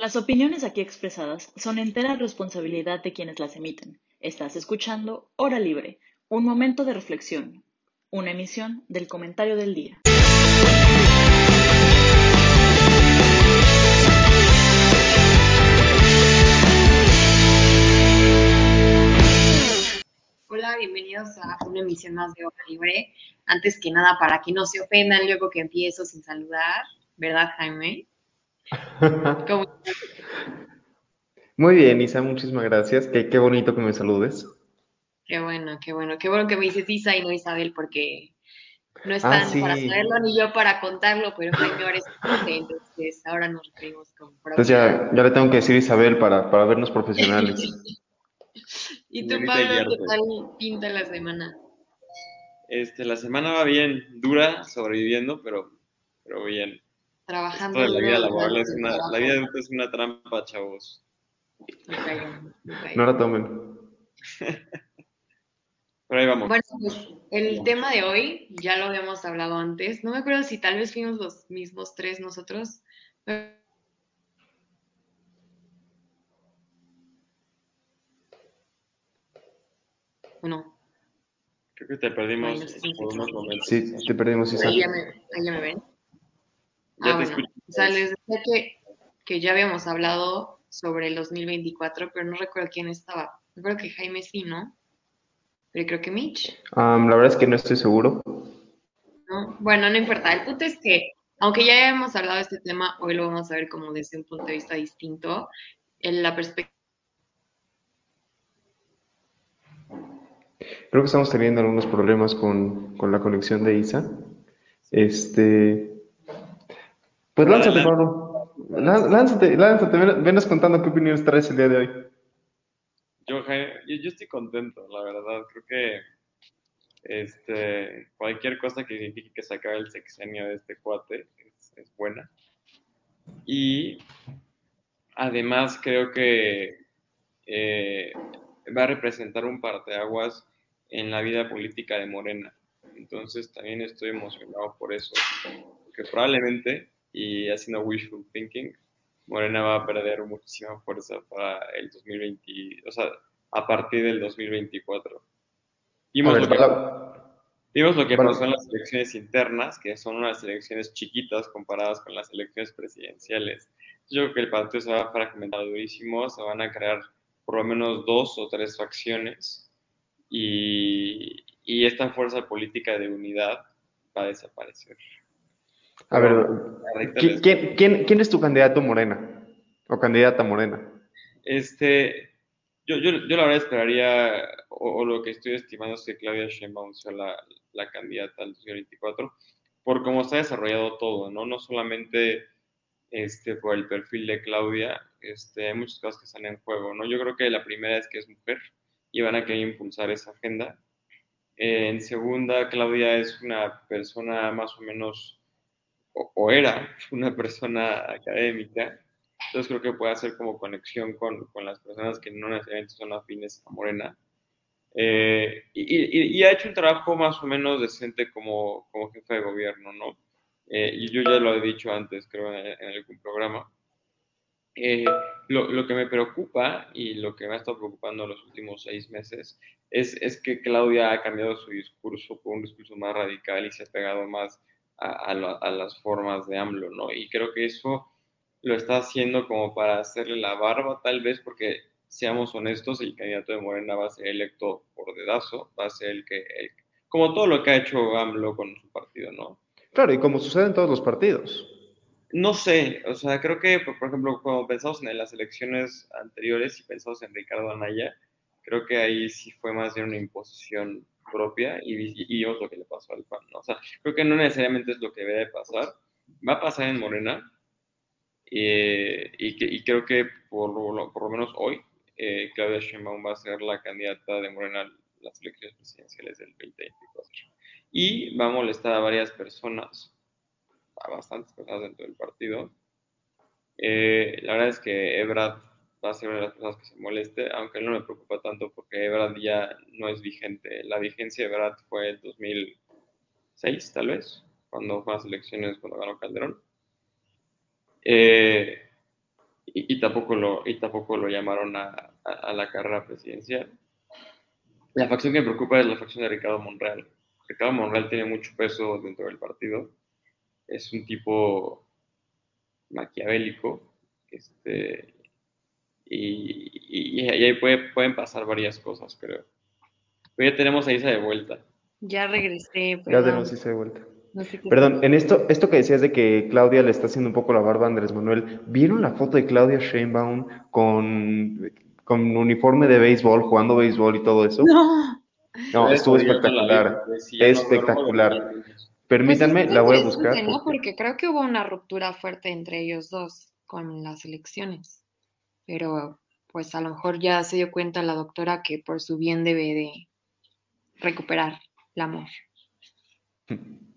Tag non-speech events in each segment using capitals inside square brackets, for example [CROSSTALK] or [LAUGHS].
Las opiniones aquí expresadas son entera responsabilidad de quienes las emiten. Estás escuchando Hora Libre, un momento de reflexión, una emisión del comentario del día. Hola, bienvenidos a una emisión más de Hora Libre. Antes que nada, para que no se ofendan luego que empiezo sin saludar, ¿verdad, Jaime? ¿Cómo Muy bien, Isa, muchísimas gracias. Qué, qué bonito que me saludes. Qué bueno, qué bueno. Qué bueno que me dices Isa y no Isabel, porque no están ah, para saberlo ni yo para contarlo, pero señores, entonces ahora nos referimos con Entonces ya, ya, le tengo que decir Isabel para, para vernos profesionales. [LAUGHS] ¿Y tú, Pablo, qué tal pinta la semana? Este, la semana va bien, dura, sobreviviendo, pero, pero bien. Trabajando. la vida laboral es una, la vida adulta es una trampa, chavos. No la tomen. [LAUGHS] Por ahí vamos. Bueno, pues el tema de hoy ya lo habíamos hablado antes. No me acuerdo si tal vez fuimos los mismos tres nosotros. Bueno. Creo que te perdimos por unos momentos. Sí, te perdimos. Ahí ya, me, ahí ya me ven. Ah, bueno. O sea, les decía que, que ya habíamos hablado sobre el 2024, pero no recuerdo quién estaba. Recuerdo que Jaime sí, ¿no? Pero creo que Mitch. la verdad es que no estoy seguro. ¿No? Bueno, no importa. El punto es que, aunque ya hemos hablado de este tema, hoy lo vamos a ver como desde un punto de vista distinto. En la perspectiva Creo que estamos teniendo algunos problemas con, la conexión de Isa. Este. Pues lánzate, Pablo. Lánzate, lánzate. Venos contando qué opiniones traes el día de hoy. Yo, yo, estoy contento, la verdad. Creo que este, cualquier cosa que signifique que se acabe el sexenio de este cuate es, es buena. Y además creo que eh, va a representar un parteaguas en la vida política de Morena. Entonces también estoy emocionado por eso, porque probablemente, y haciendo wishful thinking, Morena va a perder muchísima fuerza para el 2020, o sea, a partir del 2024. Vimos, lo, que, vimos lo que pasó en las elecciones internas, que son unas elecciones chiquitas comparadas con las elecciones presidenciales. Yo creo que el partido se va a fragmentar durísimo, se van a crear por lo menos dos o tres facciones y, esta fuerza política de unidad va a desaparecer. A ver, ¿quién, es tu candidato Morena? ¿O candidata Morena? Este, yo, yo, yo la verdad esperaría, o, lo que estoy estimando es que Claudia Sheinbaum sea la, la candidata al 2024, por cómo está desarrollado todo, ¿no? No solamente este, por el perfil de Claudia, este, hay muchas cosas que están en juego, ¿no? Yo creo que la primera es que es mujer, y van a querer impulsar esa agenda. en segunda, Claudia es una persona más o menos, o, era una persona académica, entonces creo que puede hacer como conexión con, con las personas que no necesariamente son afines a Morena. Eh, y, ha hecho un trabajo más o menos decente como, como jefe de gobierno, ¿no? Eh, y yo ya lo he dicho antes, creo, en, en algún programa. Eh, lo, que me preocupa y lo que me ha estado preocupando los últimos seis meses es, es, que Claudia ha cambiado su discurso por un discurso más radical y se ha pegado más a, a, las formas de AMLO, ¿no? Y creo que eso lo está haciendo como para hacerle la barba, tal vez porque, seamos honestos, el candidato de Morena va a ser electo por dedazo, va a ser el que, como todo lo que ha hecho AMLO con su partido, ¿no? Claro, y como sucede en todos los partidos. No sé, o sea, creo que, por, ejemplo, cuando pensamos en las elecciones anteriores y pensamos en Ricardo Anaya, creo que ahí sí fue más bien una imposición propia y, vimos lo que le pasó al PAN. O sea, creo que no necesariamente es lo que debe pasar, va a pasar en Morena eh, y, creo que por lo, por lo menos hoy eh, Claudia Sheinbaum va a ser la candidata de Morena a las elecciones presidenciales del 2024 y va a molestar a varias personas a bastantes personas dentro del partido. Eh, la verdad es que Ebrad va a ser una de las personas que se moleste, aunque no me preocupa tanto porque Ebrad ya no es vigente. La vigencia de Ebrad fue en 2006, tal vez, cuando fue las elecciones, cuando ganó Calderón. Eh, y, tampoco, lo, y tampoco lo llamaron a, la carrera presidencial. La facción que me preocupa es la facción de Ricardo Monreal. Ricardo Monreal tiene mucho peso dentro del partido. Es un tipo maquiavélico. Este, y, ahí pueden pasar varias cosas, creo. Pero ya tenemos a Isa de vuelta. Ya regresé. Ya tenemos a Isa de vuelta. Perdón, en esto, esto que decías de que Claudia le está haciendo un poco la barba a Andrés Manuel, ¿vieron la foto de Claudia Sheinbaum con, con uniforme de béisbol, jugando béisbol y todo eso? No. No, estuvo espectacular. espectacular. Permítanme, pues la voy a buscar. porque creo que hubo una ruptura fuerte entre ellos dos con las elecciones. Pero pues a lo mejor ya se dio cuenta la doctora que por su bien debe de recuperar el amor. [LAUGHS]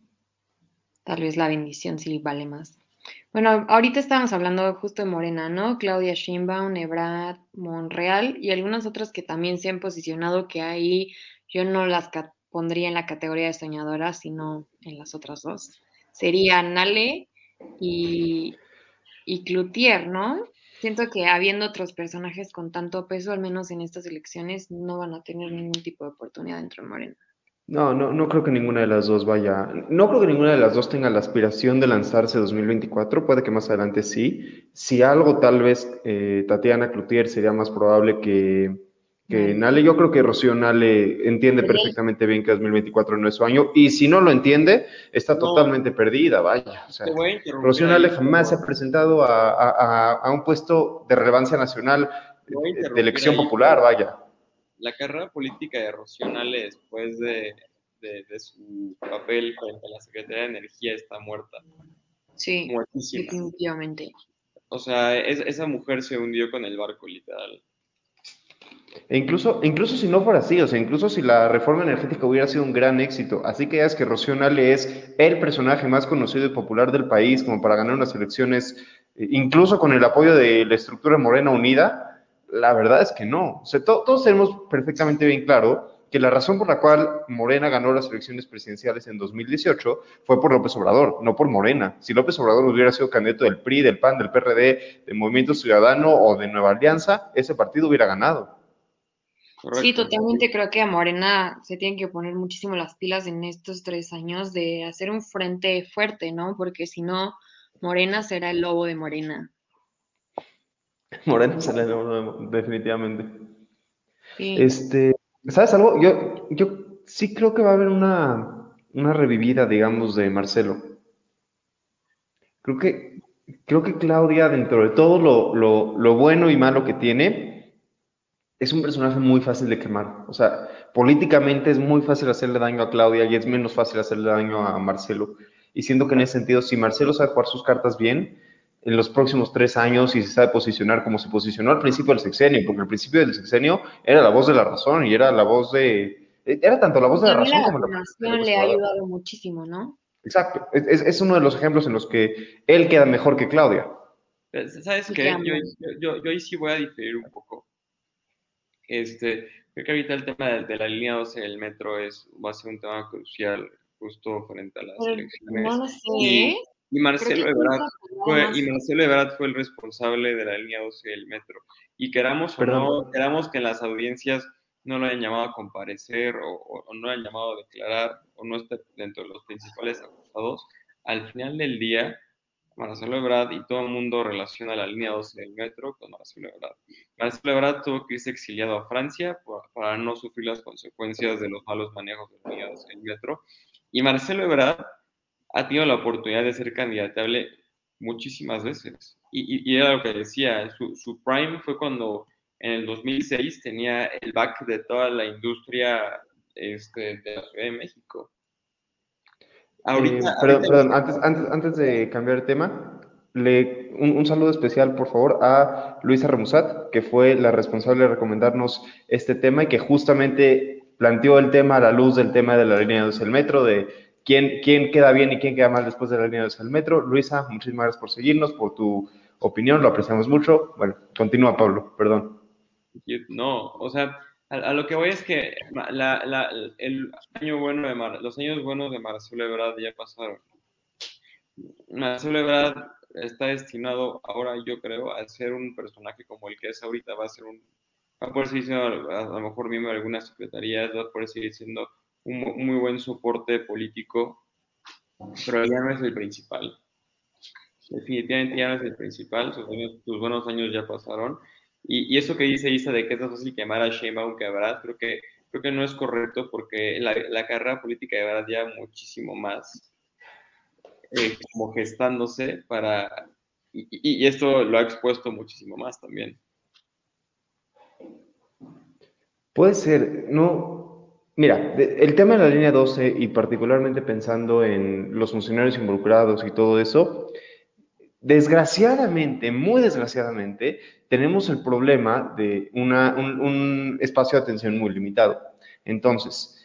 Tal vez la bendición sí vale más. Bueno, ahorita estábamos hablando justo de Morena, ¿no? Claudia Sheinbaum, Ebrard, Monreal y algunas otras que también se han posicionado que ahí yo no las pondría en la categoría de soñadoras, sino en las otras dos. Sería Nale y, y Cloutier, ¿no? Siento que habiendo otros personajes con tanto peso, al menos en estas elecciones, no van a tener ningún tipo de oportunidad dentro de Morena. No, no, no creo que ninguna de las dos vaya. No creo que ninguna de las dos tenga la aspiración de lanzarse 2024. Puede que más adelante sí. Si algo, tal vez eh, Tatiana Cloutier sería más probable que, que Nale. Yo creo que Rocío Nale entiende perfectamente bien que 2024 no es su año. Y si no lo entiende, está totalmente perdida, vaya. O Rocío Nale jamás se ha presentado a, un puesto de relevancia nacional de elección popular, vaya la carrera política de Rocío Nale después de, su papel frente a la Secretaría de Energía está muerta. Sí, definitivamente. O sea, esa mujer se hundió con el barco, literal. E incluso, incluso si no fuera así, o sea, incluso si la reforma energética hubiera sido un gran éxito, así que ya es que Rocío Nale es el personaje más conocido y popular del país como para ganar unas elecciones, eh, incluso con el apoyo de la estructura Morena Unida, la verdad es que no. O sea, todos tenemos perfectamente bien claro que la razón por la cual Morena ganó las elecciones presidenciales en 2018 fue por López Obrador, no por Morena. Si López Obrador hubiera sido candidato del PRI, del PAN, del PRD, del Movimiento Ciudadano o de Nueva Alianza, ese partido hubiera ganado. Sí, totalmente creo que a Morena se tienen que poner muchísimo las pilas en estos tres años de hacer un frente fuerte, ¿no? Porque si no, Morena será el lobo de Morena. Moreno se le definitivamente. Este, ¿sabes algo? Yo, yo sí creo que va a haber una, una revivida, digamos, de Marcelo. Creo que, creo que Claudia, dentro de todo lo, lo, lo bueno y malo que tiene, es un personaje muy fácil de quemar. O sea, políticamente es muy fácil hacerle daño a Claudia y es menos fácil hacerle daño a Marcelo. Y siento que en ese sentido, si Marcelo sabe jugar sus cartas bien, en los próximos tres años y se sabe posicionar como se posicionó al principio del sexenio, porque al principio del sexenio era la voz de la razón y era la voz de... Era tanto la voz de la razón como la razón. le ha ayudado muchísimo, ¿no? Exacto, es, es, uno de los ejemplos en los que él queda mejor que Claudia. ¿Sabes qué? Yo, yo, yo, ahí sí voy a diferir un poco. Este, creo que ahorita el tema de, la línea 12 del metro es, va a ser un tema crucial justo frente a las elecciones. No lo sé. Y Marcelo, Ebrard fue, y Marcelo fue el responsable de la línea 12 del metro. Y queramos o no, queramos que las audiencias no lo hayan llamado a comparecer o, no lo hayan llamado a declarar o no esté dentro de los principales acusados, al final del día, Marcelo Ebrard y todo el mundo relaciona la línea 12 del metro con Marcelo Ebrard. Marcelo Ebrard tuvo que irse exiliado a Francia para no sufrir las consecuencias de los malos manejos de la línea 12 del metro. Y Marcelo Ebrard ha tenido la oportunidad de ser candidatable muchísimas veces. Y, era lo que decía, su, prime fue cuando en el 2006 tenía el back de toda la industria este, de la Ciudad de México. Ahorita, eh, perdón, antes, antes, antes, de cambiar de tema, le, un, saludo especial, por favor, a Luisa Remusat, que fue la responsable de recomendarnos este tema y que justamente planteó el tema a la luz del tema de la línea 12 del metro, de quién, quién queda bien y quién queda mal después de la línea del metro. Luisa, muchísimas gracias por seguirnos, por tu opinión, lo apreciamos mucho. Bueno, continúa Pablo, perdón. No, o sea, a, lo que voy es que el año bueno de los años buenos de Marcelo Ebrard ya pasaron. Marcelo Ebrard está destinado ahora, yo creo, a ser un personaje como el que es ahorita, va a ser un, va a poder seguir siendo a, lo mejor miembro de algunas secretarías, va a poder seguir siendo un, muy buen soporte político, pero ya no es el principal. Definitivamente ya no es el principal, sus, buenos años ya pasaron. Y, eso que dice Isa de que es más fácil quemar a Sheinbaum que a Brad, creo que, creo que no es correcto porque la, carrera política de Brad ya muchísimo más eh, como gestándose para... Y, esto lo ha expuesto muchísimo más también. Puede ser, no. Mira, el tema de la línea 12 y particularmente pensando en los funcionarios involucrados y todo eso, desgraciadamente, muy desgraciadamente, tenemos el problema de un espacio de atención muy limitado. Entonces,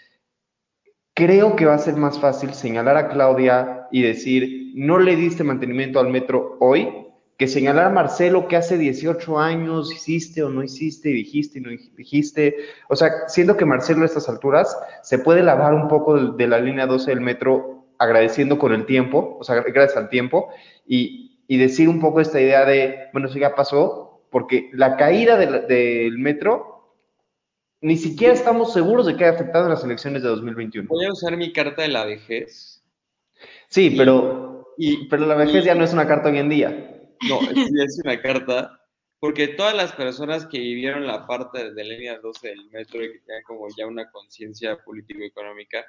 Creo que va a ser más fácil señalar a Claudia y decir, no le diste mantenimiento al metro hoy, que señalar a Marcelo que hace 18 años hiciste o no hiciste, dijiste y no dijiste. O sea, siendo que Marcelo a estas alturas se puede lavar un poco de, la línea 12 del metro agradeciendo con el tiempo, o sea, gracias al tiempo, y, decir un poco esta idea de, bueno, eso ya pasó, porque la caída del metro ni siquiera estamos seguros de que haya afectado las elecciones de 2021. Voy a usar mi carta de la vejez. Sí, pero, pero la vejez ya no es una carta hoy en día. No, es una carta, porque todas las personas que vivieron la parte de la línea 12 del metro y que tenían como ya una conciencia político-económica,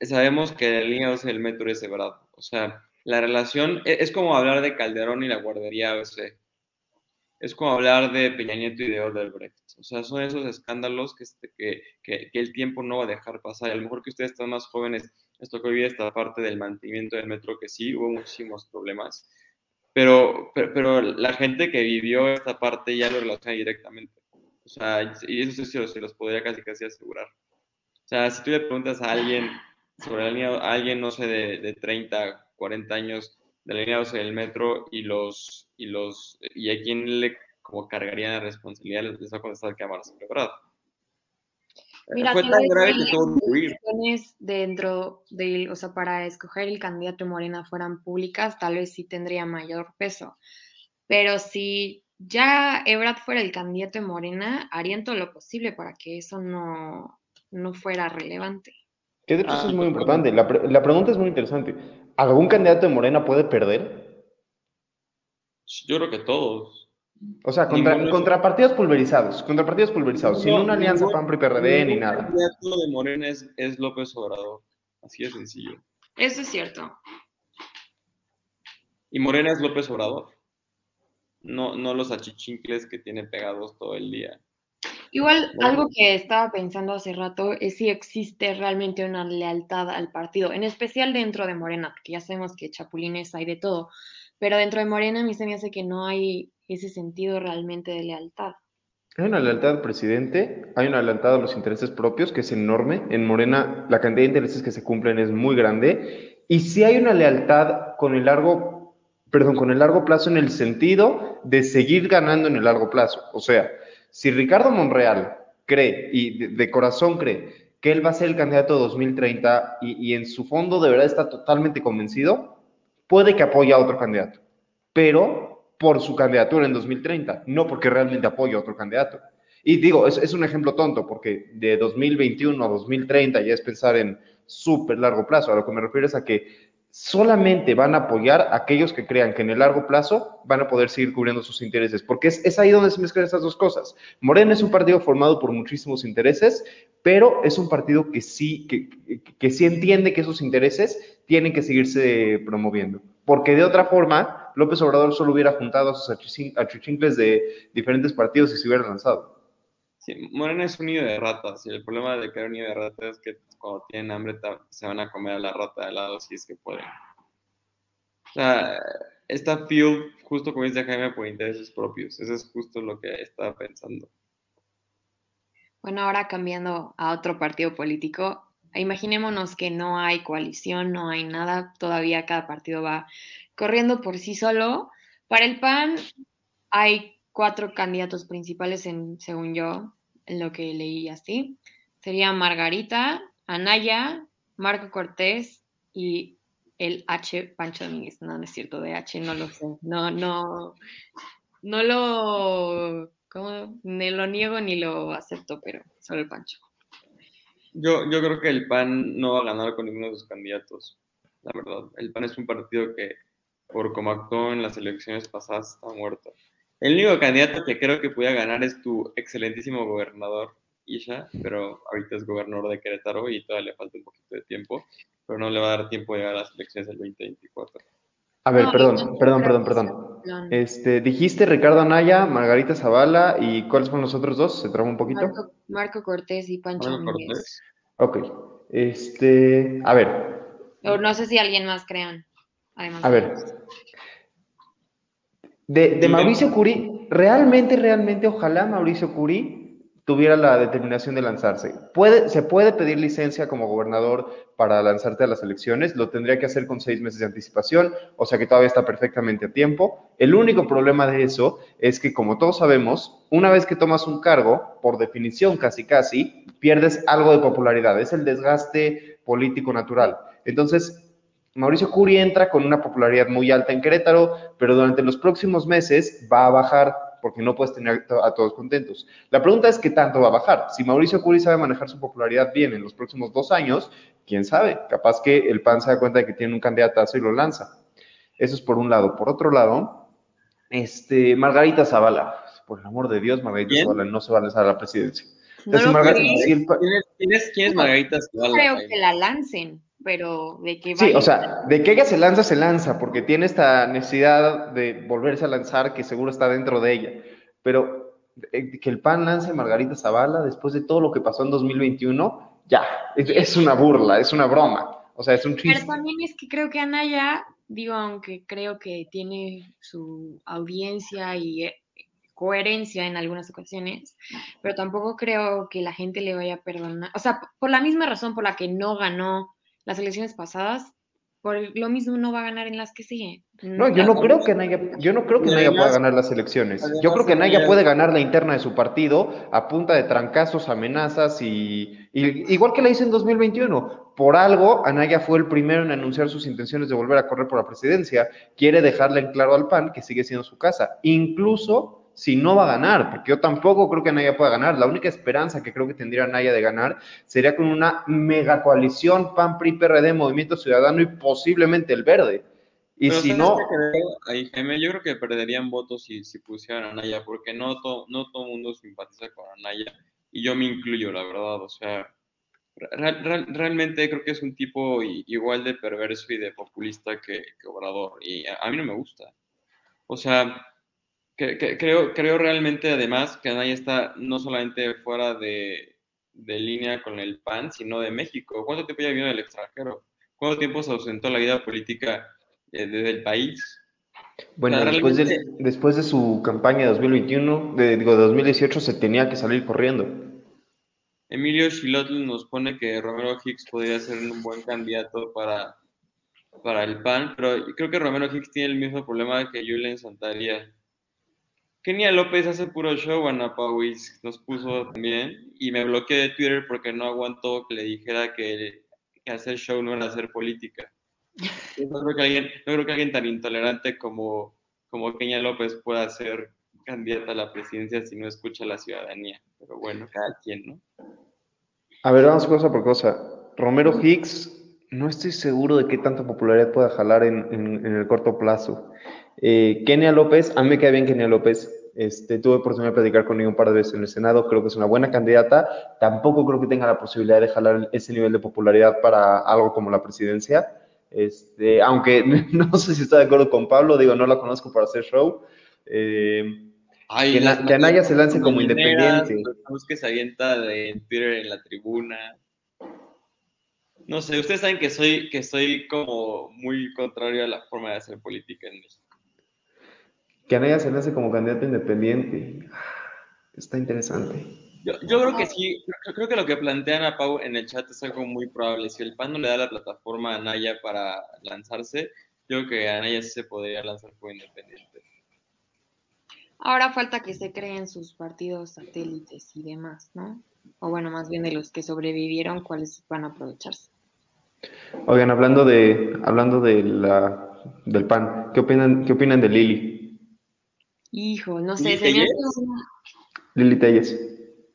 sabemos que la línea 12 del metro es verdad. O sea, la relación e, es, como hablar de Calderón y la guardería ABC es como hablar de Peña Nieto y de Odebrecht. O sea, son esos escándalos este, que, que, el tiempo no va a dejar pasar. A lo mejor que ustedes están más jóvenes, esto que vivir esta parte del mantenimiento del metro, que sí, hubo muchísimos problemas. Pero, la gente que vivió esta parte ya lo relaciona directamente. O sea, y eso sí se los podría casi casi asegurar. O sea, si tú le preguntas a alguien sobre la línea, a alguien, no sé, de, de 30, 40 años, delineados en el metro y los y los y a quién le como cargarían la responsabilidad les va a contestar que a Marcelo Ebrard. Mira, fue tan grave que todo dentro de, o sea, para escoger el candidato de Morena fueran públicas, tal vez sí tendría mayor peso. Pero si ya Ebrard fuera el candidato de Morena, harían todo lo posible para que eso no, no fuera relevante. Que de hecho eso es muy importante. La, la pregunta es muy interesante. ¿Algún candidato de Morena puede perder? Yo creo que todos. O sea, contra, partidos pulverizados, contra partidos pulverizados, sin una alianza PAN-PRI-PRD ni nada. El candidato de Morena es, López Obrador, así de sencillo. Eso es cierto. Y Morena es López Obrador, no, no los achichincles que tiene pegados todo el día. Igual, algo que estaba pensando hace rato es si existe realmente una lealtad al partido, en especial dentro de Morena, porque ya sabemos que chapulines hay de todo, pero dentro de Morena a mí se me hace que no hay ese sentido realmente de lealtad. Hay una lealtad al presidente, hay una lealtad a los intereses propios, que es enorme. En Morena la cantidad de intereses que se cumplen es muy grande. Y sí hay una lealtad con el largo, perdón, con el largo plazo en el sentido de seguir ganando en el largo plazo. O sea, si Ricardo Monreal cree y de, corazón cree que él va a ser el candidato de 2030 y, en su fondo de verdad está totalmente convencido, puede que apoye a otro candidato, pero por su candidatura en 2030, no porque realmente apoye a otro candidato. Y digo, es, es un ejemplo tonto, porque de 2021 a 2030 ya es pensar en súper largo plazo. A lo que me refiero es a que solamente van a apoyar a aquellos que crean que en el largo plazo van a poder seguir cubriendo sus intereses, porque es, ahí donde se mezclan esas dos cosas. Morena es un partido formado por muchísimos intereses, pero es un partido que sí, que, sí entiende que esos intereses tienen que seguirse promoviendo, porque de otra forma López Obrador solo hubiera juntado a sus achuchincles de diferentes partidos y se hubiera lanzado. Sí, Morena es un nido de ratas y el problema de crear un nido de ratas es que cuando tienen hambre se van a comer a la rata de lado si es que pueden. O sea, está fuel, justo como dice Jaime, por intereses propios. Eso es justo lo que estaba pensando. Bueno, ahora cambiando a otro partido político, imaginémonos que no hay coalición, no hay nada, todavía cada partido va corriendo por sí solo. Para el PAN hay cuatro candidatos principales, en, según yo, en lo que leí así. Sería Margarita, Anaya, Marco Cortés y el H Pancho Domínguez. No, no es cierto, de H no lo sé. No, no, no lo, ¿cómo? Ni lo niego ni lo acepto, pero solo el Pancho. Yo, yo creo que el PAN no va a ganar con ninguno de sus candidatos, la verdad. El PAN es un partido que, por cómo actuó en las elecciones pasadas, está muerto. El único candidato que creo que pueda ganar es tu excelentísimo gobernador, Isha, pero ahorita es gobernador de Querétaro y todavía le falta un poquito de tiempo, pero no le va a dar tiempo de llegar a las elecciones del 2024. A ver, perdón, perdón, perdón, perdón. Este, dijiste Ricardo Anaya, Margarita Zavala y ¿cuáles fueron los otros dos? ¿Se trabó un poquito? Marco, Cortés y Pancho Cortés. Ok. Este, a ver. no sé si alguien más crean. a ver. De, de Mauricio Curi, realmente, realmente, ojalá Mauricio Curi tuviera la determinación de lanzarse. Puede, se puede pedir licencia como gobernador para lanzarte a las elecciones, lo tendría que hacer con seis meses de anticipación, o sea que todavía está perfectamente a tiempo. El único problema de eso es que, como todos sabemos, una vez que tomas un cargo, por definición casi casi, pierdes algo de popularidad, es el desgaste político natural. Entonces, Mauricio Curi entra con una popularidad muy alta en Querétaro, pero durante los próximos meses va a bajar porque no puedes tener a todos contentos. La pregunta es qué tanto va a bajar. Si Mauricio Curi sabe manejar su popularidad bien en los próximos dos años, quién sabe, capaz que el PAN se da cuenta de que tiene un candidatazo y lo lanza. Eso es por un lado. Por otro lado, este, Margarita Zavala, por el amor de Dios, Margarita Zavala no se va a lanzar a la presidencia. ¿Quién, es, Margarita Zavala? Creo que la lancen pero de que Sí, o sea, de que ella se lanza, se lanza, porque tiene esta necesidad de volverse a lanzar que seguro está dentro de ella. Pero eh, que el PAN lance a Margarita Zavala después de todo lo que pasó en 2021, ya, es, una burla, es una broma. O sea, es un chiste. Pero también es que creo que Anaya, digo, aunque creo que tiene su audiencia y eh, coherencia en algunas ocasiones, pero tampoco creo que la gente le vaya a perdonar. O sea, por la misma razón por la que no ganó las elecciones pasadas, por lo mismo no va a ganar en las que siguen. No, yo no creo que Naya, yo no creo que Naya pueda ganar las elecciones. Yo creo que Naya puede ganar la interna de su partido a punta de trancazos, amenazas y, igual que la hizo en 2021. Por algo, Anaya fue el primero en anunciar sus intenciones de volver a correr por la presidencia. Quiere dejarle en claro al PAN que sigue siendo su casa. Incluso si no va a ganar, porque yo tampoco creo que Naya pueda ganar. La única esperanza que creo que tendría Naya de ganar sería con una mega coalición PAN, PRI, PRD, Movimiento Ciudadano y posiblemente el Verde. Y si no... yo creo que perderían votos si, si pusieran a Naya, porque no, no todo el mundo simpatiza con Naya, y yo me incluyo, la verdad, o sea, realmente creo que es un tipo igual de perverso y de populista que, Obrador, y a mí no me gusta. O sea, creo, creo realmente además que Anaya está no solamente fuera de, línea con el PAN, sino de México. ¿Cuánto tiempo ya vivió en el extranjero? ¿Cuánto tiempo se ausentó la vida política eh, desde el país? Bueno, después, de, después de su campaña de 2021, de, digo, de 2018, se tenía que salir corriendo. Emilio Chilotl nos pone que Romero Hicks podría ser un buen candidato para, para el PAN, pero creo que Romero Hicks tiene el mismo problema que Julen Santaría Kenia López hace puro show, Ana Pauis nos puso también, y me bloqueé de Twitter porque no aguantó que le dijera que, hacer show no era hacer política. [LAUGHS] No creo que alguien, no creo que alguien tan intolerante como, como Kenia López pueda ser candidata a la presidencia si no escucha a la ciudadanía. Pero bueno, cada quien, ¿no? A ver, vamos cosa por cosa. Romero Hicks, no estoy seguro de qué tanta popularidad pueda jalar en, en el corto plazo. Eh, Kenia López, a mí me queda bien Kenia López. Este, tuve oportunidad de platicar con ella un par de veces en el Senado, creo que es una buena candidata. Tampoco creo que tenga la posibilidad de jalar ese nivel de popularidad para algo como la presidencia. Este, aunque [LAUGHS] no sé si está de acuerdo con Pablo, digo, no la conozco para hacer show. Eh, que, Anaya se lance como independiente. que se avienta de Twitter en la tribuna. No sé, ustedes saben que soy, que soy como muy contrario a la forma de hacer política en México. Que Anaya se nace como candidato independiente. Está interesante. Yo, creo que sí, creo, que lo que plantean a Pau en el chat es algo muy probable. Si el PAN no le da la plataforma a Anaya para lanzarse, yo creo que Anaya sí se podría lanzar como independiente. Ahora falta que se creen sus partidos satélites y demás, ¿no? O bueno, más bien de los que sobrevivieron, cuáles van a aprovecharse. Oigan, hablando de, hablando de la, del pan, ¿qué opinan, qué opinan de Lili? Hijo, no sé, se me Lili Telles.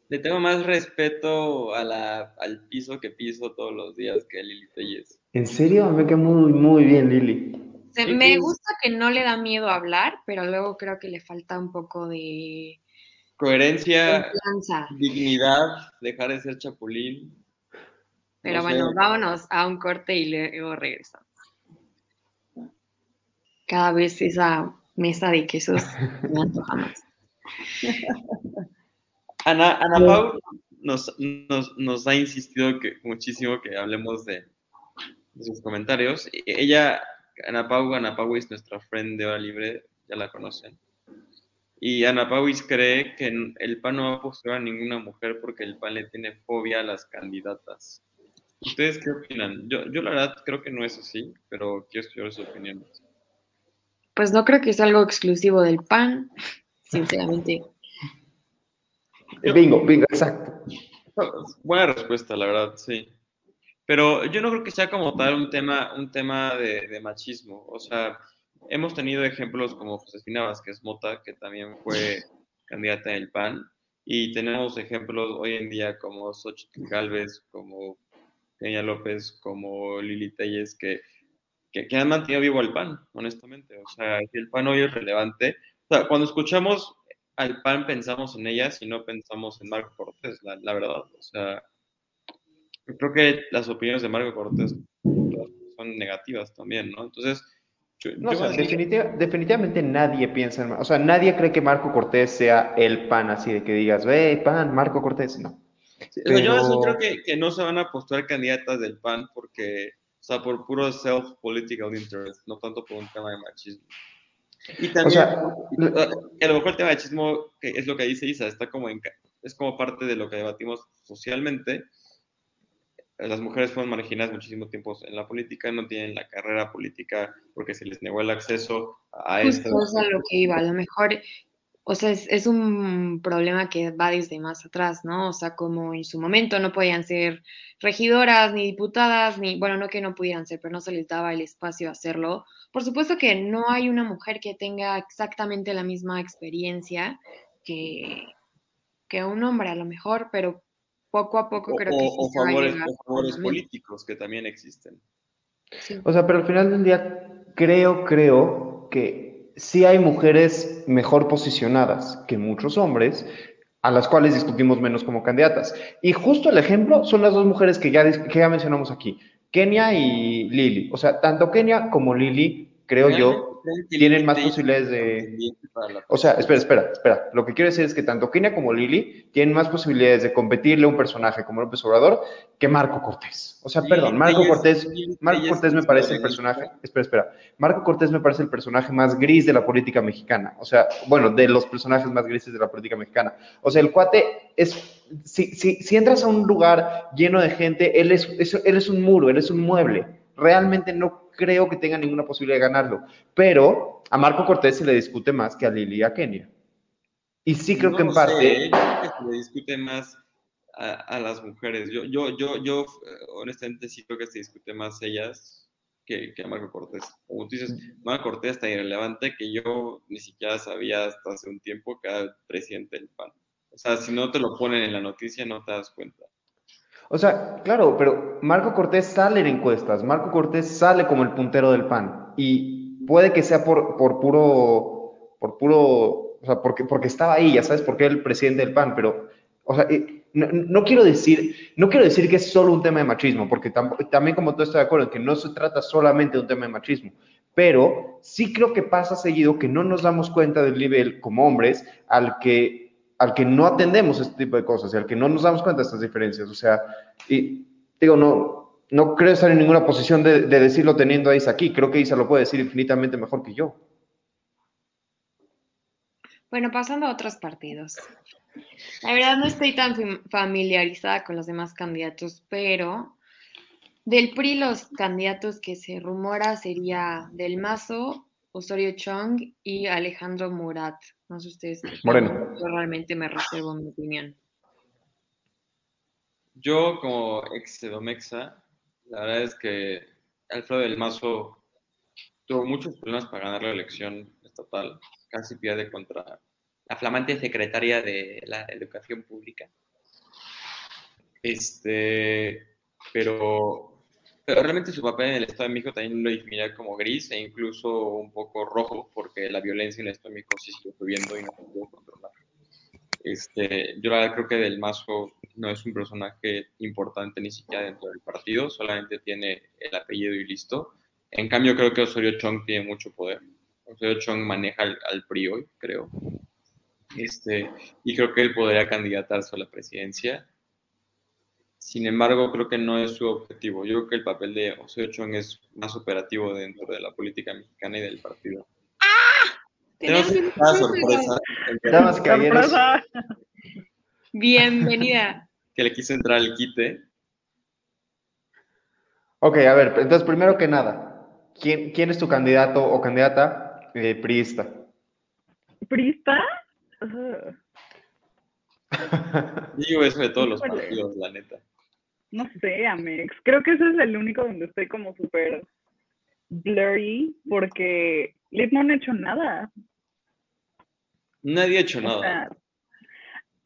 Le tengo más respeto a la, al piso que piso todos los días que a Lili Telles. ¿En serio? Me queda muy, muy bien Lili. me gusta que no le da miedo hablar, pero luego creo que le falta un poco de... Coherencia, dignidad, dejar de ser chapulín. Pero bueno, vámonos a un corte y luego regresamos. Cada vez esa mesa de quesos [LAUGHS] me antoja más. Ana, Ana Pau nos, nos, ha insistido que, muchísimo que hablemos de, sus comentarios. Ella, Ana Pau, Ana Pau es nuestra friend de Hora Libre, ya la conocen. Y Ana Pauis cree que el PAN no va a postular a ninguna mujer porque el PAN le tiene fobia a las candidatas. ¿Ustedes qué opinan? Yo, yo la verdad creo que no es así, pero quiero escuchar sus opiniones. Pues no creo que es algo exclusivo del PAN, sinceramente. bingo, bingo, exacto. Buena respuesta, la verdad, sí. Pero yo no creo que sea como tal un tema, un tema de, machismo. O sea, hemos tenido ejemplos como Josefina Vázquez Mota, que también fue candidata en el PAN, y tenemos ejemplos hoy en día como Xochitl Galvez, como Peña López como Lili Telles, que, que, han mantenido vivo al PAN, honestamente. O sea, el PAN hoy es relevante. O sea, cuando escuchamos al PAN pensamos en ellas y no pensamos en Marco Cortés, la, verdad. O sea, creo que las opiniones de Marco Cortés son negativas también, ¿no? Entonces, no, definitivamente nadie piensa en, o sea, nadie cree que Marco Cortés sea el PAN, así de que digas, ve, PAN, Marco Cortés, no. Yo creo que, no se van a postular candidatas del PAN porque, o sea, por puro self-political interest, no tanto por un tema de machismo. Y también, a lo mejor el tema de machismo, que es lo que dice Isa, está como en, es como parte de lo que debatimos socialmente. Las mujeres fueron marginadas muchísimo tiempo en la política, no tienen la carrera política porque se les negó el acceso a esto. Justo a lo que iba, a lo mejor o sea, es, un problema que va desde más atrás, ¿no? O sea, como en su momento no podían ser regidoras ni diputadas, ni, bueno, no que no pudieran ser, pero no se les daba el espacio a hacerlo. Por supuesto que no hay una mujer que tenga exactamente la misma experiencia que, que un hombre a lo mejor, pero poco a poco creo que sí favores, o favores políticos que también existen. O sea, pero al final del día creo, creo que sí hay mujeres mejor posicionadas que muchos hombres, a las cuales discutimos menos como candidatas. Y justo el ejemplo son las dos mujeres que ya, que ya mencionamos aquí, Kenia y Lili. O sea, tanto Kenia como Lili, creo yo, tienen más posibilidades de... O sea, espera, espera, espera. Lo que quiero decir es que tanto Kenia como Lili tienen más posibilidades de competirle a un personaje como López Obrador que Marco Cortés. O sea, perdón, Marco Cortés, Marco Cortés me parece el personaje, espera, espera, Marco Cortés me parece el personaje más gris de la política mexicana. O sea, bueno, de los personajes más grises de la política mexicana. O sea, el cuate es, si, si, si entras a un lugar lleno de gente, él es, él es un muro, él es un mueble. Realmente no creo que tenga ninguna posibilidad de ganarlo. Pero a Marco Cortés se le discute más que a Lili y a Kenia. Y sí creo que en parte... se le discute más a, las mujeres. Yo, yo, yo, yo, honestamente, sí creo que se discute más ellas que, a Marco Cortés. Como tú dices, Marco Cortés está irrelevante que yo ni siquiera sabía hasta hace un tiempo que era presidente del PAN. O sea, si no te lo ponen en la noticia, no te das cuenta. O sea, claro, pero Marco Cortés sale en encuestas, Marco Cortés sale como el puntero del PAN y puede que sea por, por puro, por puro, o sea, porque, porque estaba ahí, ya sabes, porque era el presidente del PAN, pero, o sea, eh, no, quiero decir, no quiero decir que es solo un tema de machismo, porque también como tú estás de acuerdo, que no se trata solamente de un tema de machismo, pero sí creo que pasa seguido que no nos damos cuenta del nivel como hombres al que al que no atendemos este tipo de cosas y al que no nos damos cuenta de estas diferencias. O sea, y digo, no, no creo estar en ninguna posición de, decirlo teniendo a Isa aquí. Creo que Isa lo puede decir infinitamente mejor que yo. Bueno, pasando a otros partidos. La verdad no estoy tan familiarizada con los demás candidatos, pero del PRI los candidatos que se rumora sería Del Mazo, Osorio Chong y Alejandro Murat. No sé ustedes. Moreno. Yo realmente me reservo mi opinión. Yo, como ex Sedomexa, la verdad es que Alfredo del Mazo tuvo muchos problemas para ganar la elección estatal, casi pierde contra la flamante secretaria de la educación pública. Este, pero, realmente su papel en el Estado de México también lo definiría como gris e incluso un poco rojo, porque la violencia en el Estado de México sí sigue subiendo y no se puede controlar. Este, yo la verdad creo que Del Mazo no es un personaje importante ni siquiera dentro del partido, solamente tiene el apellido y listo. En cambio, creo que Osorio Chong tiene mucho poder. Osorio Chong maneja al, al PRI hoy, creo. Este, y creo que él podría candidatarse a la presidencia. Sin embargo, creo que no es su objetivo. Yo creo que el papel de Osorio Chong es más operativo dentro de la política mexicana y del partido. ¡Ah! Tenemos una sorpresa. Caballeros. Bienvenida. [LAUGHS] Que le quise entrar al quite. Ok, a ver, entonces primero que nada, ¿quién, quién es tu candidato o candidata eh, priista? ¿Priista? [LAUGHS] Digo eso de todos los partidos, la neta. No sé, Amex. Creo que ese es el único donde estoy como súper blurry porque Liz no han hecho nada. Nadie ha hecho O nada.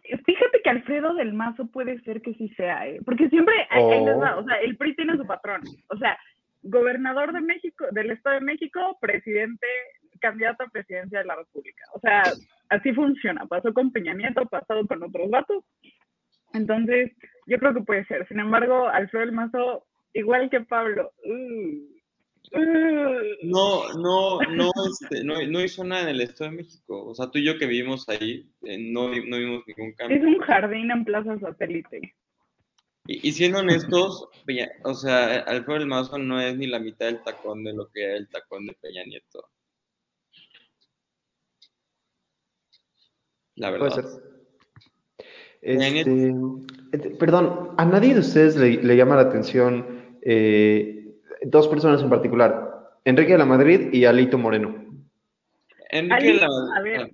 fíjate que Alfredo del Mazo puede ser que sí sea, ¿eh? porque siempre les va, o sea, el PRI tiene su patrón, o sea, gobernador de México, del Estado de México, presidente, candidato a presidencia de la República, o sea, así funciona, pasó con Peña Nieto, pasado con otros vatos, entonces yo creo que puede ser, sin embargo, Alfredo del Mazo, igual que Pablo, uh, uh, No, no, no, este, no, no hizo nada en el Estado de México. O sea, tú y yo que vivimos ahí, eh, no, no vimos ningún cambio. es un jardín en Plaza Satélite. Y, y siendo honestos, Peña- o sea, Alfredo del Mazo no es ni la mitad del tacón de lo que era el tacón de Peña Nieto. La Puede verdad. ser. Peña Este, perdón, ¿a nadie de ustedes le, le llama la atención eh, dos personas en particular? Enrique de la Madrid y Alito Moreno. Enrique Ali, la- a ver.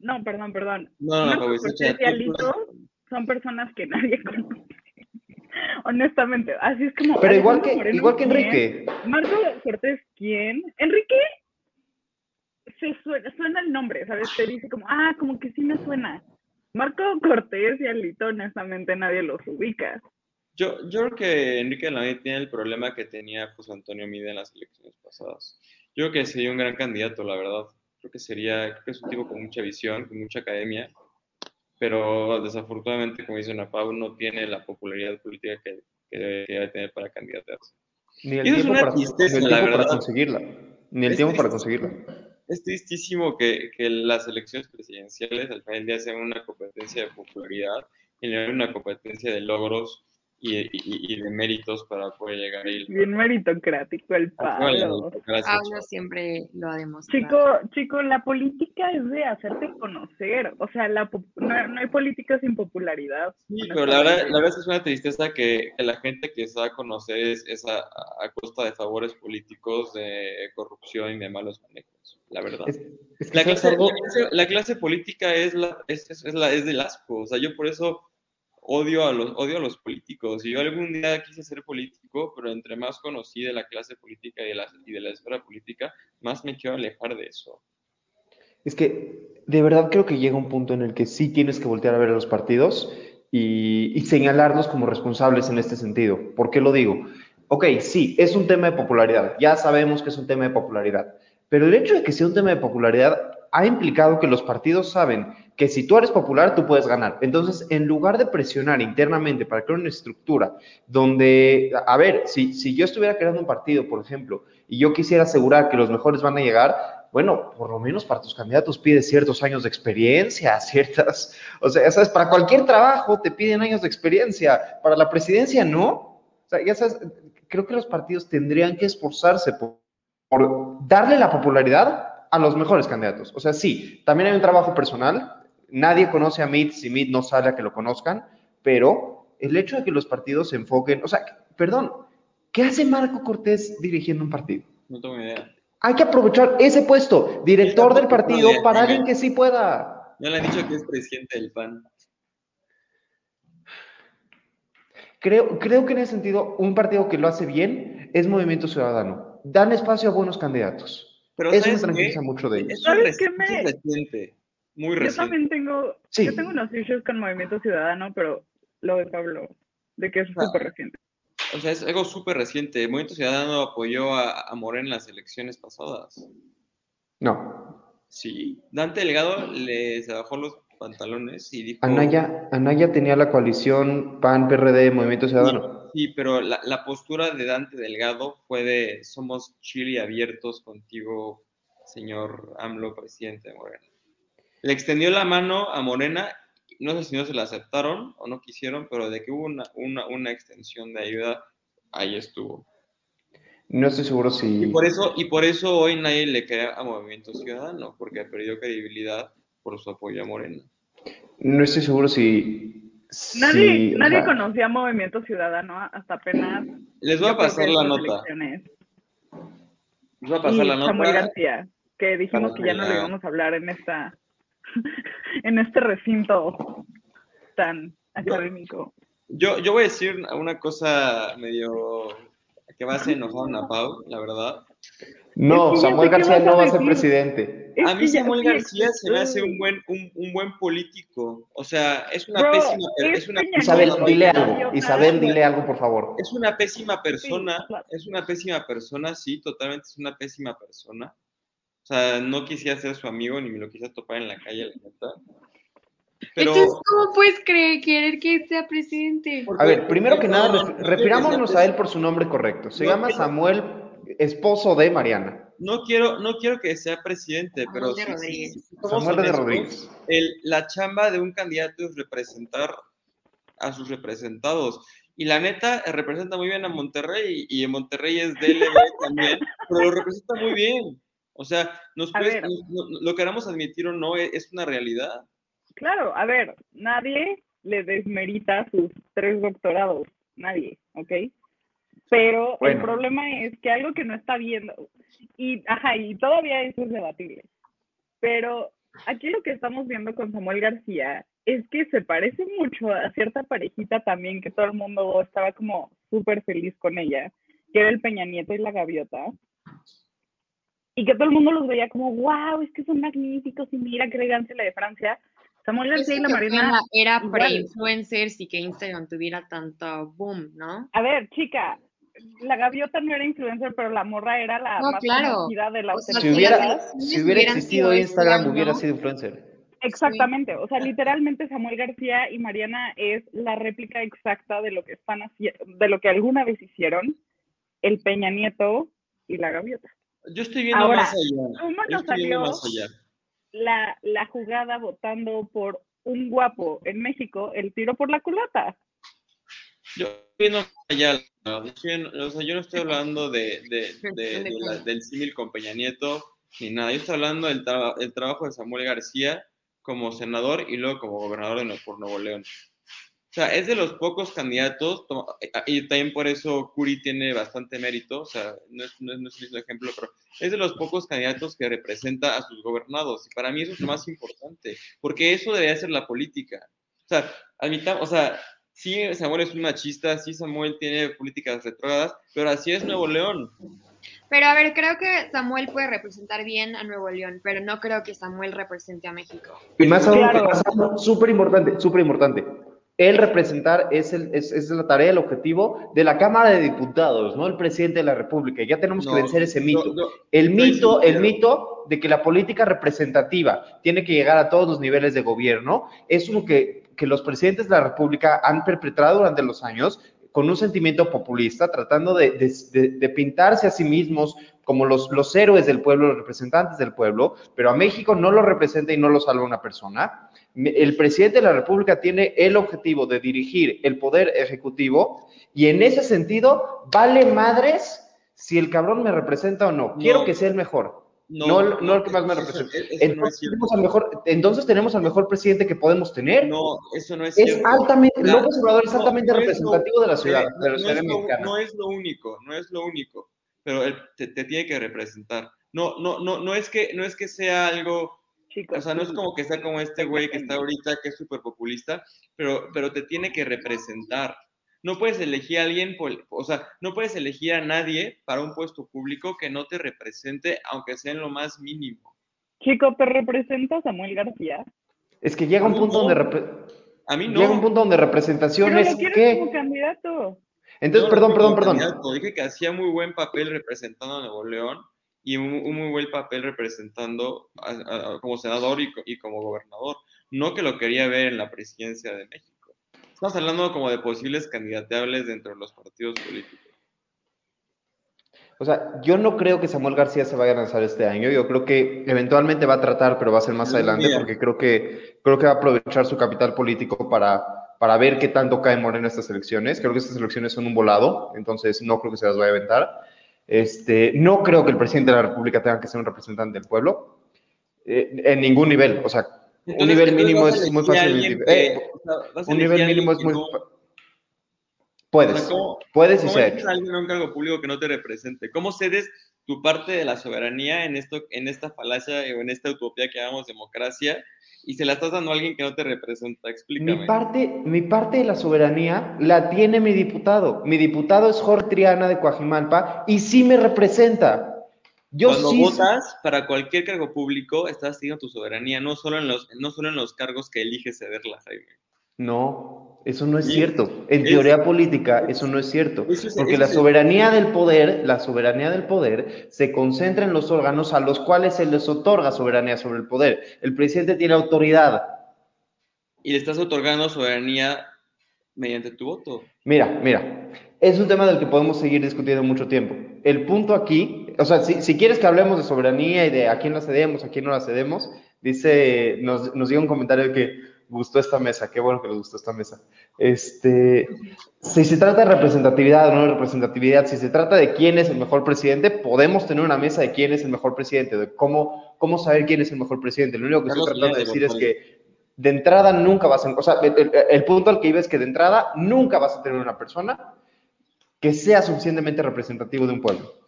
No, perdón, perdón. No, no, Cortés escucha, y Alito son personas que nadie [LAUGHS] conoce. Honestamente, así es como. Pero igual que, Moreno, igual que ¿quién? Enrique. Marco Cortés, ¿quién? Enrique se suena, suena el nombre, ¿sabes? Te dice como, ah, como que sí me suena. Marco Cortés y Alito, honestamente, nadie los ubica. Yo, yo creo que Enrique de la Madrid tiene el problema que tenía José Antonio Mide en las elecciones pasadas. Yo creo que sería un gran candidato, la verdad. Creo que sería, creo que es un tipo con mucha visión, con mucha academia, pero desafortunadamente, como dice Ana Pau, no tiene la popularidad política que, que debe, que debe tener para candidatearse. Ni el es tiempo, una para, tristeza, ni el la tiempo para conseguirla. Ni el Es tiempo para conseguirla. Es tristísimo que, las elecciones presidenciales al final del día sean una competencia de popularidad y una competencia de logros y, y- y de méritos para poder llegar ahí. Bien meritocrático el Pablo. Gracias. Pablo siempre lo ha demostrado. Chico, chico, la política es de hacerte conocer. O sea, la, po- no, no hay política sin popularidad. Sí, pero la verdad, la verdad es una tristeza que, que la gente que se da a conocer es, es a, a costa de favores políticos, de corrupción y de malos manejos, la verdad. Es, es que La ¿sabes clase, algo? la clase- la clase política es, la, es, es, es la, es del asco, o sea, yo por eso odio a los, odio a los políticos. Y yo algún día quise ser político, pero entre más conocí de la clase política y de la, y de la esfera política, más me quiero alejar de eso. Es que de verdad creo que llega un punto en el que sí tienes que voltear a ver a los partidos y, y señalarlos como responsables en este sentido. ¿Por qué lo digo? Ok, sí, es un tema de popularidad. Ya sabemos que es un tema de popularidad. Pero el hecho de que sea un tema de popularidad ha implicado que los partidos saben que si tú eres popular, tú puedes ganar. Entonces, en lugar de presionar internamente para crear una estructura donde, a ver, si, si yo estuviera creando un partido, por ejemplo, y yo quisiera asegurar que los mejores van a llegar, bueno, por lo menos para tus candidatos pides ciertos años de experiencia, [LAUGHS] ciertas, o sea, sabes, para cualquier trabajo te piden años de experiencia, para la presidencia no. O sea, ya sabes, creo que los partidos tendrían que esforzarse por darle la popularidad a los mejores candidatos. O sea, sí, también hay un trabajo personal. Nadie conoce a Meade si Meade no sale a que lo conozcan, pero el hecho de que los partidos se enfoquen, o sea, perdón, ¿qué hace Marco Cortés dirigiendo un partido? No tengo ni idea. Hay que aprovechar ese puesto, director del partido, para alguien que sí pueda. No le han dicho que es presidente del PAN. Creo, creo que en ese sentido, un partido que lo hace bien es Movimiento Ciudadano. Dan espacio a buenos candidatos. Pero Eso me tranquiliza mucho de ellos. ¿Sabes qué me... reciente, muy reciente. Yo también tengo, yo tengo unos issues con Movimiento Ciudadano, pero lo de Pablo, de que es súper reciente. O sea, es algo súper reciente. El Movimiento Ciudadano apoyó a, a Morena en las elecciones pasadas. No. Sí. Dante Delgado les bajó los pantalones y dijo... Anaya, Anaya tenía la coalición PAN-PRD Movimiento Ciudadano. Sí, pero la, la, postura de Dante Delgado fue de somos chile abiertos contigo, señor AMLO, presidente de Morena. Le extendió la mano a Morena no sé si no se la aceptaron o no quisieron, pero de que hubo una, una, una extensión de ayuda, ahí estuvo. No estoy seguro si... Y por eso, y por eso hoy nadie le crea a Movimiento Ciudadano, porque ha perdido credibilidad por su apoyo a Morena. No estoy seguro si... Nadie, nadie conocía Movimiento Ciudadano hasta apenas... Les voy a pasar la nota. Les voy a pasar la nota. Samuel García, que dijimos que ya no le íbamos a hablar en esta [LAUGHS] en este recinto tan académico. Yo, yo voy a decir una cosa medio que va a ser enojar a Pau, la verdad. No, Samuel García no va a ser presidente. A mí Samuel García se me hace un buen, un, un buen político. O sea, es una pésima... Es una Isabel, dile algo. Isabel, dile algo, por favor. Es una pésima persona. Es una pésima persona, sí, totalmente es una pésima persona. O sea, no quisiera ser su amigo ni me lo quisiera topar en la calle, la neta. Pero... Entonces, ¿cómo puedes creer, querer que sea presidente? A ver, primero que nada, refirámonos a él por su nombre correcto. Se llama Samuel, esposo de Mariana. No quiero, no quiero que sea presidente, pero Samuel de Rodríguez. Samuel de Rodríguez. El, la chamba de un candidato es representar a sus representados. Y la neta, representa muy bien a Monterrey, y en Monterrey es DLB [LAUGHS] también, pero lo representa muy bien. O sea, nos puede, lo queramos admitir o no, e, es una realidad. Claro, a ver, nadie le desmerita sus tres doctorados, nadie, ¿ok? Pero el problema es que algo que no está viendo, y, ajá, y todavía eso es debatible, pero aquí lo que estamos viendo con Samuel García es que se parece mucho a cierta parejita también que todo el mundo estaba como súper feliz con ella, que era el Peña Nieto y la Gaviota y que todo el mundo los veía como, wow, es que son magníficos y mira qué elegancia la de Francia. Samuel García y la Marina. Era para influencers y que Instagram tuviera tanto boom, ¿no? A ver, chica, la gaviota no era influencer, pero la morra era la más conocida de la o si, hubiera, si hubiera existido Instagram, hubiera sido influencer. Exactamente, o sea, literalmente Samuel García y Mariana es la réplica exacta de lo que están haciendo, de lo que alguna vez hicieron el Peña Nieto y la gaviota. Yo estoy viendo más allá. ¿Cómo nos salió La, la jugada votando por un guapo en México, el tiro por la culata? Yo allá. o sea, yo no estoy hablando de, de, de, [LAUGHS] del símil con Peña Nieto ni nada. Yo estoy hablando del trabajo de Samuel García como senador y luego como gobernador de, por Nuevo León. O sea, es de los pocos candidatos, y también por eso Curi tiene bastante mérito, o sea, no es, no, es, el mismo ejemplo, pero es de los pocos candidatos que representa a sus gobernados. Y para mí eso es lo más importante, porque eso debería ser la política. O sea, admitamos, o sea, sí, Samuel es un machista, sí, Samuel tiene políticas retrógradas, pero así es Nuevo León. Pero a ver, creo que Samuel puede representar bien a Nuevo León, pero no creo que Samuel represente a México. Y más aún, súper importante, súper importante el representar es, el, es, es, la tarea, el objetivo de la Cámara de Diputados, no el presidente de la República. Ya tenemos que vencer ese mito. el mito, el mito de que la política representativa tiene que llegar a todos los niveles de gobierno es uno que, que los presidentes de la República han perpetrado durante los años con un sentimiento populista, tratando de, de, de, pintarse a sí mismos como los, los héroes del pueblo, los representantes del pueblo, pero a México no lo representa y no lo salva una persona el presidente de la República tiene el objetivo de dirigir el poder ejecutivo y en ese sentido vale madres si el cabrón me representa o no. Quiero que sea el mejor. No, no, el que más me representa. entonces, tenemos al mejor, entonces tenemos al mejor presidente que podemos tener. No, eso no es Es altamente, López Obrador es altamente representativo de la ciudad, de la ciudad mexicana. No es lo único, no es lo único, pero él te, te, tiene que representar. No, no, no, no es que, no es que sea algo o sea, no es como que sea como este güey que está ahorita, que es súper populista, pero, pero te tiene que representar. No puedes elegir a alguien, o sea, no puedes elegir a nadie para un puesto público que no te represente, aunque sea en lo más mínimo. Chico, ¿te representa Samuel García? Es que llega un punto donde... A mí no. Llega un punto donde representación es que... como candidato. Entonces, perdón, perdón, perdón. Dije que hacía muy buen papel representando a Nuevo León y un, muy buen papel representando como senador y, como gobernador. No que lo quería ver en la presidencia de México. Estamos hablando como de posibles candidateables dentro de los partidos políticos. O sea, yo no creo que Samuel García se vaya a lanzar este año. Yo creo que eventualmente va a tratar, pero va a ser más adelante, porque creo que, creo que va a aprovechar su capital político para, para ver qué tanto cae Morena estas elecciones. Creo que estas elecciones son un volado, entonces no creo que se las vaya a aventar. Este, no creo que el presidente de la República tenga que ser un representante del pueblo, eh, en ningún nivel. O sea, un nivel mínimo es muy fácil. Eh, un nivel mínimo es muy Puedes, puedes y ¿cómo ser. alguien un cargo público que no te represente? ¿Cómo cedes tu parte de la soberanía en, esto, en esta falacia o en esta utopía que llamamos democracia y se la estás dando a alguien que no te representa? Explícame. Mi parte, mi parte de la soberanía la tiene mi diputado. Mi diputado es Jorge Triana de Coajimalpa y sí me representa. Yo Cuando votas para cualquier cargo público, estás teniendo tu soberanía, no solo en los, no solo en los cargos que eliges cederla, Jaime. No, eso no es cierto. En teoría política, eso no es cierto. porque la soberanía del poder, la soberanía del poder, se concentra en los órganos a los cuales se les otorga soberanía sobre el poder. El presidente tiene autoridad. Y le estás otorgando soberanía mediante tu voto. Mira, mira, es un tema del que podemos seguir discutiendo mucho tiempo. El punto aquí, o sea, si, quieres que hablemos de soberanía y de a quién la cedemos, a quién no la cedemos, dice, nos, nos dio un comentario de que gustó esta mesa, qué bueno que les gustó esta mesa. Este, si se trata de representatividad o no de representatividad, si se trata de quién es el mejor presidente, podemos tener una mesa de quién es el mejor presidente, de cómo, cómo saber quién es el mejor presidente. Lo único que estoy tratando de decir es que de entrada nunca vas a, o sea, el, punto al que iba es que de entrada nunca vas a tener una persona que sea suficientemente representativo de un pueblo.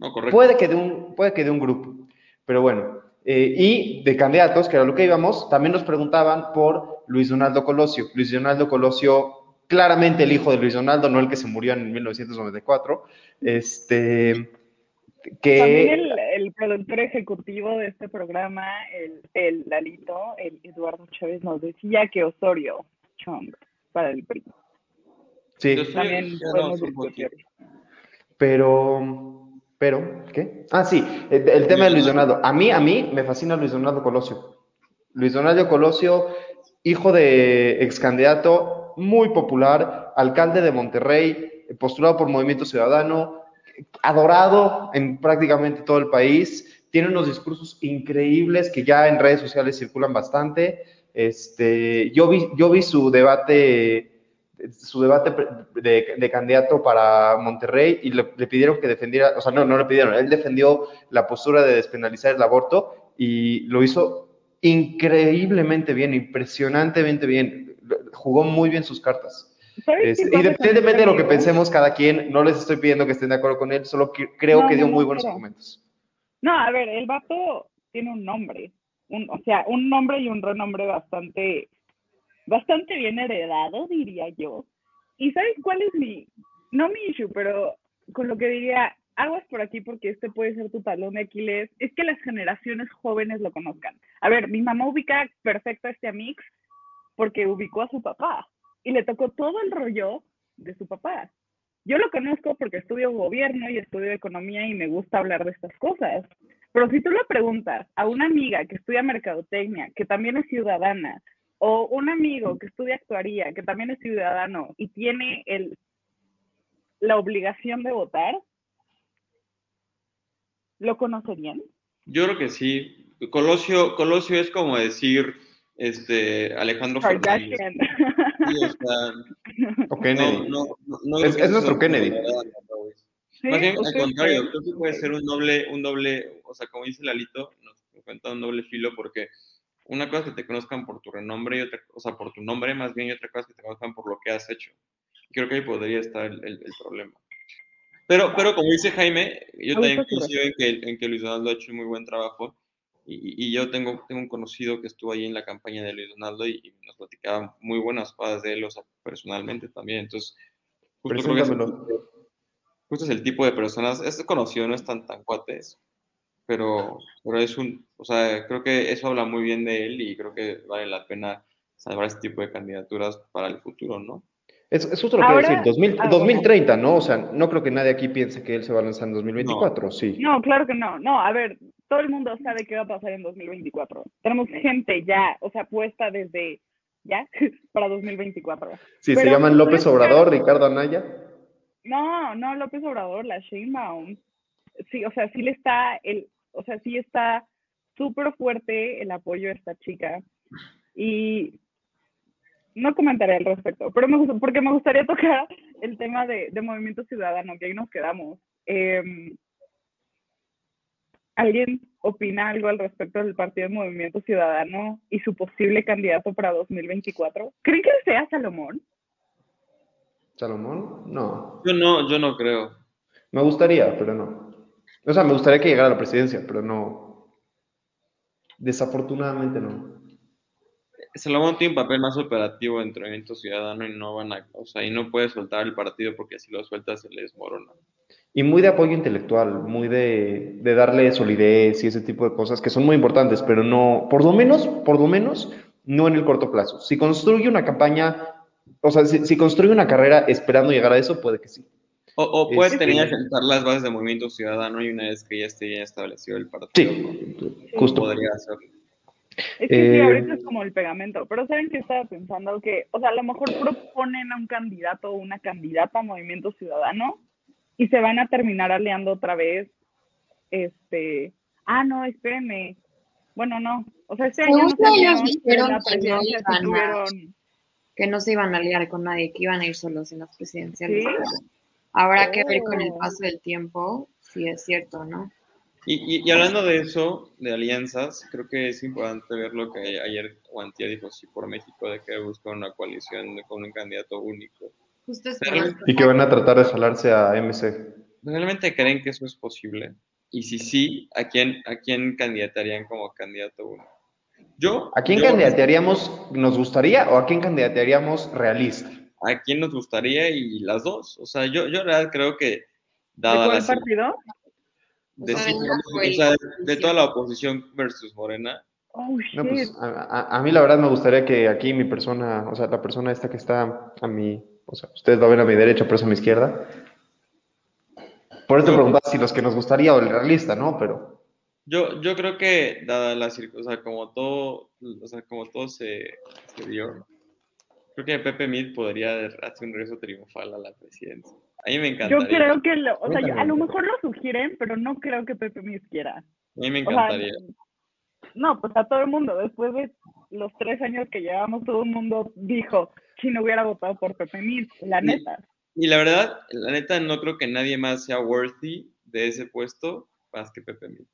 No, correcto. Puede que de un, puede que de un grupo, pero bueno, eh, y de candidatos, que era lo que íbamos, también nos preguntaban por Luis Donaldo Colosio. Luis Donaldo Colosio, claramente el hijo de Luis Donaldo, no el que se murió en 1994. Este, que... También el, productor ejecutivo de este programa, el, el Lalito, el Eduardo Chávez, nos decía que Osorio Chong para el PRI. Sí. También discutir. Pero pero, ¿qué? Ah, sí, el, tema de Luis Donaldo. A mí, a mí me fascina Luis Donaldo Colosio. Luis Donaldo Colosio, hijo de ex candidato muy popular, alcalde de Monterrey, postulado por Movimiento Ciudadano, adorado en prácticamente todo el país, tiene unos discursos increíbles que ya en redes sociales circulan bastante. Este, yo vi, yo vi su debate su debate de, candidato para Monterrey y le, pidieron que defendiera, o sea, no, no le pidieron, él defendió la postura de despenalizar el aborto y lo hizo increíblemente bien, impresionantemente bien, jugó muy bien sus cartas. independientemente de lo que pensemos cada quien, no les estoy pidiendo que estén de acuerdo con él, solo creo que dio muy buenos argumentos. No, a ver, el vato tiene un nombre, un, o sea, un nombre y un renombre bastante bastante bien heredado, diría yo. ¿Y sabes cuál es mi, no mi issue, pero con lo que diría, aguas por aquí porque este puede ser tu talón de Aquiles, es que las generaciones jóvenes lo conozcan. A ver, mi mamá ubica perfecto a este Amix porque ubicó a su papá y le tocó todo el rollo de su papá. Yo lo conozco porque estudio gobierno y estudio economía y me gusta hablar de estas cosas. Pero si tú le preguntas a una amiga que estudia mercadotecnia, que también es ciudadana, o un amigo que estudia actuaría, que también es ciudadano y tiene el, la obligación de votar, ¿lo conocerían? Yo creo que sí. Colosio, Colosio es como decir este Alejandro Fernández. [LAUGHS] o, Kennedy. es, nuestro Kennedy. Más bien, al contrario, creo que puede ser un doble, un doble, o sea, como dice Lalito, nos cuenta un doble filo porque una cosa es que te conozcan por tu renombre y otra, o sea, por tu nombre más bien y otra cosa es que te conozcan por lo que has hecho. Creo que ahí podría estar el, problema. Pero, pero como dice Jaime, yo también coincido en que, en que Luis Donaldo ha hecho un muy buen trabajo y, y, yo tengo, tengo un conocido que estuvo ahí en la campaña de Luis Donaldo y, nos platicaba muy buenas cosas de él, o sea, personalmente también. Entonces, Justo, justo es el tipo de personas, es conocido, no están tan cuates, pero, pero es un, o sea, creo que eso habla muy bien de él y creo que vale la pena salvar este tipo de candidaturas para el futuro, ¿no? Es, es justo lo que decir, 2030, ¿no? O sea, no creo que nadie aquí piense que él se va a lanzar en 2024, sí. No, claro que no. No, a ver, todo el mundo sabe qué va a pasar en 2024. Tenemos gente ya, o sea, puesta desde ya [LAUGHS] para 2024. Sí, se llaman López Obrador, Ricardo Anaya. No, no, López Obrador, la Sheinbaum. Sí, o sea, sí le está, el, o sea, sí está súper fuerte el apoyo a esta chica. Y no comentaré al respecto, pero me porque me gustaría tocar el tema de, Movimiento Ciudadano, que ahí nos quedamos. Em, ¿Alguien opina algo al respecto del Partido de Movimiento Ciudadano y su posible candidato para 2024? ¿Creen que sea Salomón? ¿Salomón? No. Yo no, yo no creo. Me gustaría, pero no. O sea, me gustaría que llegara a la presidencia, pero no. Desafortunadamente no. Salomón tiene un papel más operativo del movimiento ciudadano y no van a, o sea, y no puede soltar el partido porque si lo suelta se le desmorona. Y muy de apoyo intelectual, muy de, de, darle solidez y ese tipo de cosas que son muy importantes, pero no, por lo menos, por lo menos, no en el corto plazo. Si construye una campaña, o sea, si, construye una carrera esperando llegar a eso, puede que sí. O, puede tener que sentar las bases del movimiento ciudadano y una vez que ya esté bien establecido el partido, sí, justo. podría hacerlo. Es que sí, ahorita es como el pegamento, pero ¿saben que estaba pensando? Que, o sea, a lo mejor proponen a un candidato o una candidata a Movimiento Ciudadano y se van a terminar aliando otra vez, este, ah, no, espérenme, bueno, no, o sea, este año ellos dijeron que, no se iban a aliar con nadie, que iban a ir solos en las presidenciales. Habrá que ver con el oh. paso del tiempo si es cierto, ¿no? Y, hablando de eso, de alianzas, creo que es importante ver lo que ayer Guantía dijo sí por México, de que busca una coalición con un candidato único. y que van a tratar de jalarse a MC. ¿Realmente creen que eso es posible? Y si sí, ¿a quién, a quién candidatarían como candidato único? Yo, ¿A quién candidatearíamos, nos gustaría, o a quién candidatearíamos realista? ¿A quién nos gustaría? Y las dos. O sea, yo, yo realmente creo que... Dada ¿De cuál partido? de, toda la oposición versus Morena. Oh, pues, a, mí la verdad me gustaría que aquí mi persona, o sea, la persona esta que está a mi, o sea, ustedes lo ven a mi derecha, pero es a mi izquierda. Por eso te preguntaba si los que nos gustaría o el realista, ¿no? Pero... Yo, yo creo que, dada la circunstancia, o sea, como todo, o sea, como todo se, se dio, creo que Pepe Mid podría hacer un regreso triunfal a la presidencia. A mí me encanta. Yo creo que, o sea, a lo mejor lo sugieren, pero no creo que Pepe Mis quiera. A mí me encantaría. no, pues a todo el mundo, después de los tres años que llevamos, todo el mundo dijo, si no hubiera votado por Pepe Mis, la neta. Y la verdad, la neta, no creo que nadie más sea worthy de ese puesto más que Pepe Mis.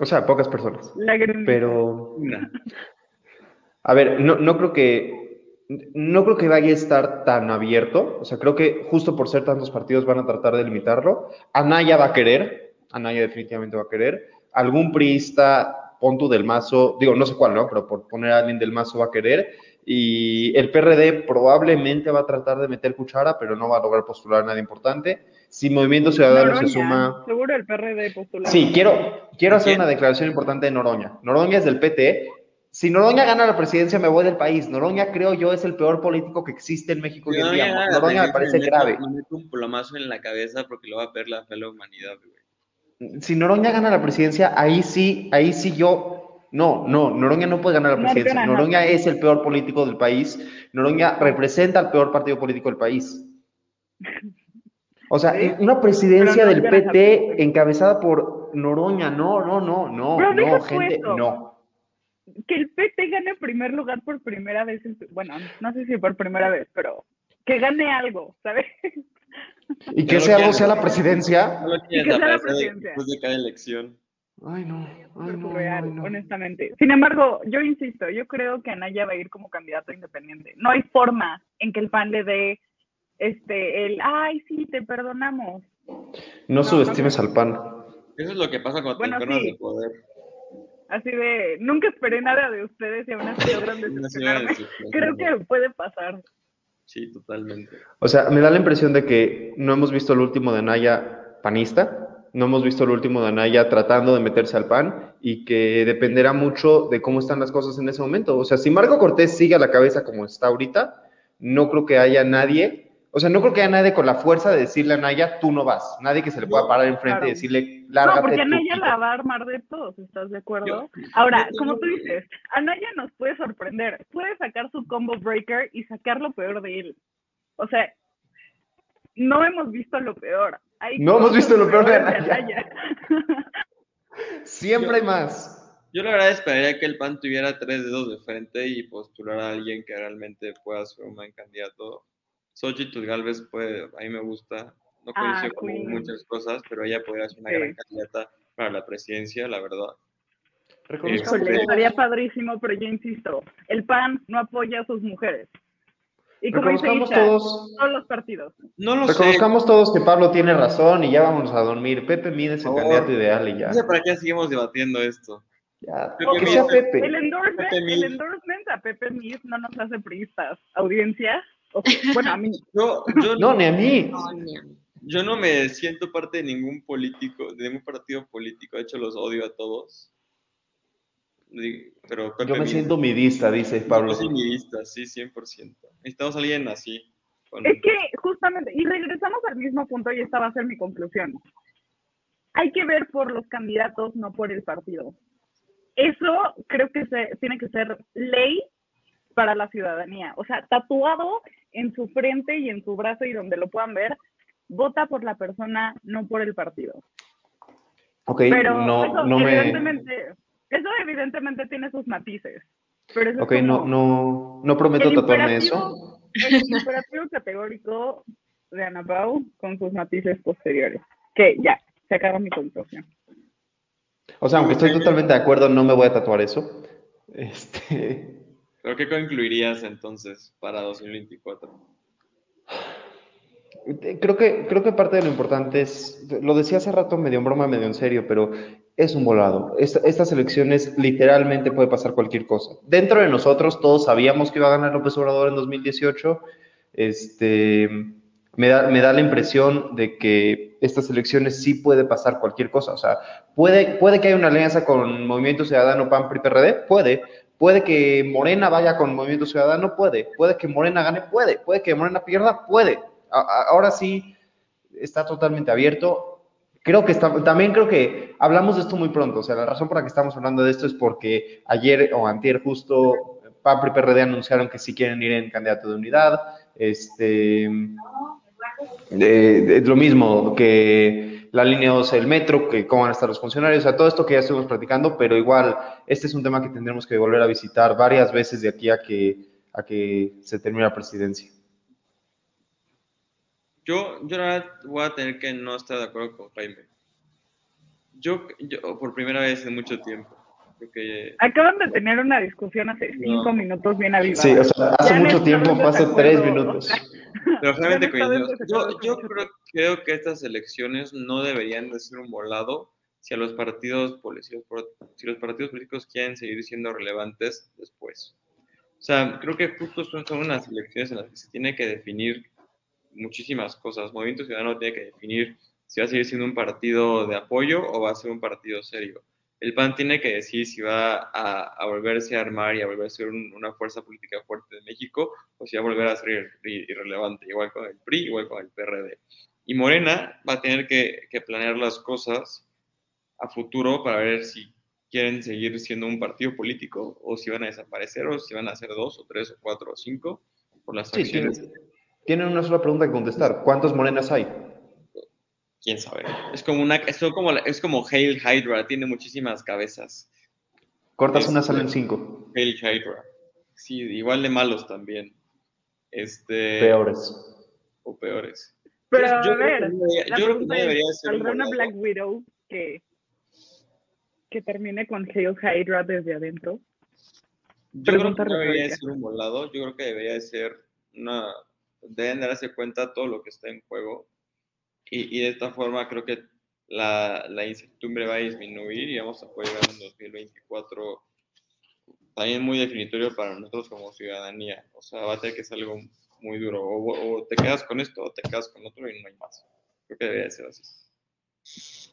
O sea, pocas personas. pero... A ver, no, no creo que no creo que vaya a estar tan abierto. O sea, creo que justo por ser tantos partidos van a tratar de limitarlo. Anaya va a querer, Anaya definitivamente va a querer. Algún priista, Pontu del Mazo, digo, no sé cuál, ¿no? Pero por poner a alguien del Mazo va a querer. Y el PRD probablemente va a tratar de meter cuchara, pero no va a lograr postular a nadie importante. Si Movimiento Ciudadano se suma. Seguro el PRD postular. Sí, quiero, quiero hacer una declaración importante de Noroña. Noroña es del PT si Noroña gana la presidencia, me voy del país. Noroña, creo yo, es el peor político que existe en México hoy en día. Noroña me parece grave. Me meto un plomazo en la cabeza porque lo va a perder la fe la humanidad, güey. Si Noroña gana la presidencia, ahí sí, ahí sí yo. No, no, Noroña no puede ganar la presidencia. Noroña es el peor político del país. Noroña representa al peor partido político del país. O sea, una presidencia del PT encabezada por Noroña, no, no, no, no, no, gente, no que el PT gane en primer lugar por primera vez, bueno, no sé si por primera vez, pero que gane algo, ¿sabes? Y que ese algo sea la presidencia. y que sea la presidencia. Después de cada elección. Ay, no. Ay, no, real, honestamente. Sin embargo, yo insisto, yo creo que Anaya va a ir como candidato independiente. No hay forma en que el PAN le dé este, el, ay, sí, te perdonamos. No, subestimes al PAN. Eso es lo que pasa cuando bueno, te de poder. Así de, nunca esperé nada de ustedes y aún así [LAUGHS] logran decepcionarme. Creo que puede pasar. Sí, totalmente. O sea, me da la impresión de que no hemos visto el último de Anaya panista, no hemos visto el último de Anaya tratando de meterse al PAN y que dependerá mucho de cómo están las cosas en ese momento. O sea, si Marco Cortés sigue a la cabeza como está ahorita, no creo que haya nadie o sea, no creo que haya nadie con la fuerza de decirle a Naya, tú no vas. Nadie que se le pueda parar enfrente y decirle, lárgate. No, porque Anaya la va a armar de todos, ¿estás de acuerdo? Ahora, como tú dices, Anaya nos puede sorprender. Puede sacar su combo breaker y sacar lo peor de él. O sea, no hemos visto lo peor. no hemos visto lo peor de Anaya. [LAUGHS] Siempre hay más. Yo la verdad esperaría que el PAN tuviera tres dedos de frente y postulara a alguien que realmente pueda ser un buen candidato Xochitl Galvez puede, a mí me gusta, no ah, coincido con muchas cosas, pero ella podría ser una gran candidata para la presidencia, la verdad. Este, estaría padrísimo, pero yo insisto, el PAN no apoya a sus mujeres. Y como dice todos, todos los partidos. No lo Reconozcamos todos que Pablo tiene razón y ya vamos a dormir. Pepe Mid es el candidato ideal y ya. No sé para qué seguimos debatiendo esto. Ya, que sea Pepe. El endorsement, el endorsement a Pepe Mid no nos hace priistas. Audiencia, bueno, a mí. no, ni a mí. Yo no me siento parte de ningún político, de ningún partido político. De hecho, los odio a todos. Pero yo me siento midista, dice Pablo. Yo soy midista, sí, 100%. Necesitamos a alguien así. Es que justamente, y regresamos al mismo punto y esta va a ser mi conclusión. Hay que ver por los candidatos, no por el partido. Eso creo que se, tiene que ser ley para la ciudadanía. O sea, tatuado en su frente y en su brazo y donde lo puedan ver, vota por la persona, no por el partido. Ok, pero no, eso, no evidentemente, Eso evidentemente tiene sus matices. Pero ok, no, no, no prometo tatuarme eso. El imperativo categórico de Ana Pau con sus matices posteriores. Que ya, se acaba mi conclusión. O sea, aunque estoy totalmente de acuerdo, no me voy a tatuar eso. Este, ¿Pero qué concluirías entonces para 2024? Creo que, creo que parte de lo importante es, lo decía hace rato medio en broma, medio en serio, pero es un volado. estas elecciones literalmente puede pasar cualquier cosa. Dentro de nosotros todos sabíamos que iba a ganar López Obrador en 2018. Este, me da, me da la impresión de que estas elecciones sí puede pasar cualquier cosa. O sea, puede, puede que haya una alianza con Movimiento Ciudadano, PAN, PRI, PRD, puede, Puede que Morena vaya con Movimiento Ciudadano, puede. Puede que Morena gane, puede. Puede que Morena pierda, puede. ahora sí está totalmente abierto. Creo que está, también creo que hablamos de esto muy pronto. O sea, la razón por la que estamos hablando de esto es porque ayer o antier justo PAPRI y PRD anunciaron que sí quieren ir en candidato de unidad. Este, es lo mismo que la línea 12 del metro, que cómo van a estar los funcionarios, o sea, todo esto que ya estuvimos platicando, pero igual, este es un tema que tendremos que volver a visitar varias veces de aquí a que, a que se termine la presidencia. Yo, yo voy a tener que no estar de acuerdo con Jaime. Yo, yo por primera vez en mucho tiempo, Acaban de tener una discusión hace cinco minutos bien avivada. Sí, o sea, hace mucho tiempo, hace tres minutos. Pero realmente Yo, yo creo, creo, que estas elecciones no deberían de ser un volado si a los partidos si los partidos políticos quieren seguir siendo relevantes después. O sea, creo que justo son, son unas elecciones en las que se tiene que definir muchísimas cosas. Movimiento Ciudadano tiene que definir si va a seguir siendo un partido de apoyo o va a ser un partido serio el PAN tiene que decir si va a, volverse a armar y a volver a ser una fuerza política fuerte de México o si va a volver a ser irrelevante, igual con el PRI, igual con el PRD. Y Morena va a tener que, planear las cosas a futuro para ver si quieren seguir siendo un partido político o si van a desaparecer o si van a ser dos o tres o cuatro o cinco por las acciones. tienen una sola pregunta que contestar. ¿Cuántos Morenas hay? Quién sabe. Es como una, es como, es como Hail Hydra, tiene muchísimas cabezas. Cortas una, salen cinco. Hail Hydra. Sí, igual de malos también. Este. Peores. O peores. Pero yo, a ver, yo creo que no debería ser. una Black Widow que, que termine con Hail Hydra desde adentro? Yo creo que debería ser un volado, yo creo que debería ser una. Deben darse cuenta todo lo que está en juego y, de esta forma creo que la, la, incertidumbre va a disminuir y vamos a poder ver un 2024 también muy definitorio para nosotros como ciudadanía. O sea, va a tener que ser algo muy duro. O, te quedas con esto o te quedas con otro y no hay más. Creo que debería ser así.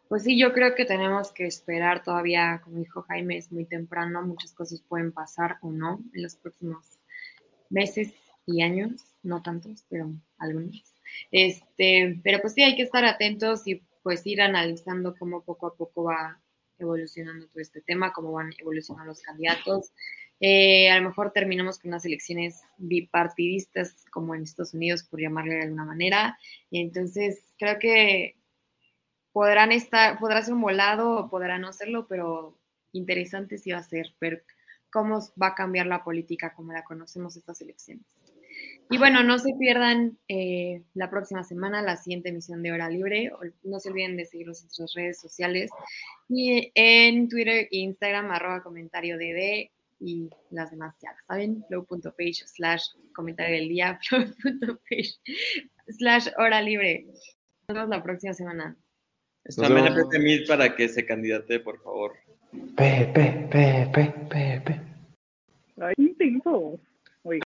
Pues sí, yo creo que tenemos que esperar todavía, como dijo Jaime, es muy temprano, muchas cosas pueden pasar o no en los próximos meses y años, no tantos, pero algunos. Este, pero pues sí, hay que estar atentos y pues ir analizando cómo poco a poco va evolucionando todo este tema, cómo van evolucionando los candidatos. Eh, a lo mejor terminamos con unas elecciones bipartidistas como en Estados Unidos, por llamarle de alguna manera. Y entonces creo que podrán estar, podrá ser un volado o podrá no serlo, pero interesante sí va a ser ver cómo va a cambiar la política como la conocemos estas elecciones. Y bueno, no se pierdan eh, la próxima semana la siguiente emisión de Hora Libre. No se olviden de seguirnos en nuestras redes sociales y en Twitter e Instagram, arroba comentario DD y las demás ya saben, flow.page slash comentario del día, [LAUGHS] flow.page slash hora libre. Nos vemos la próxima semana. También a Mil para que se candidate, por favor. Pepe, Pepe, Pepe. Ay, intenso.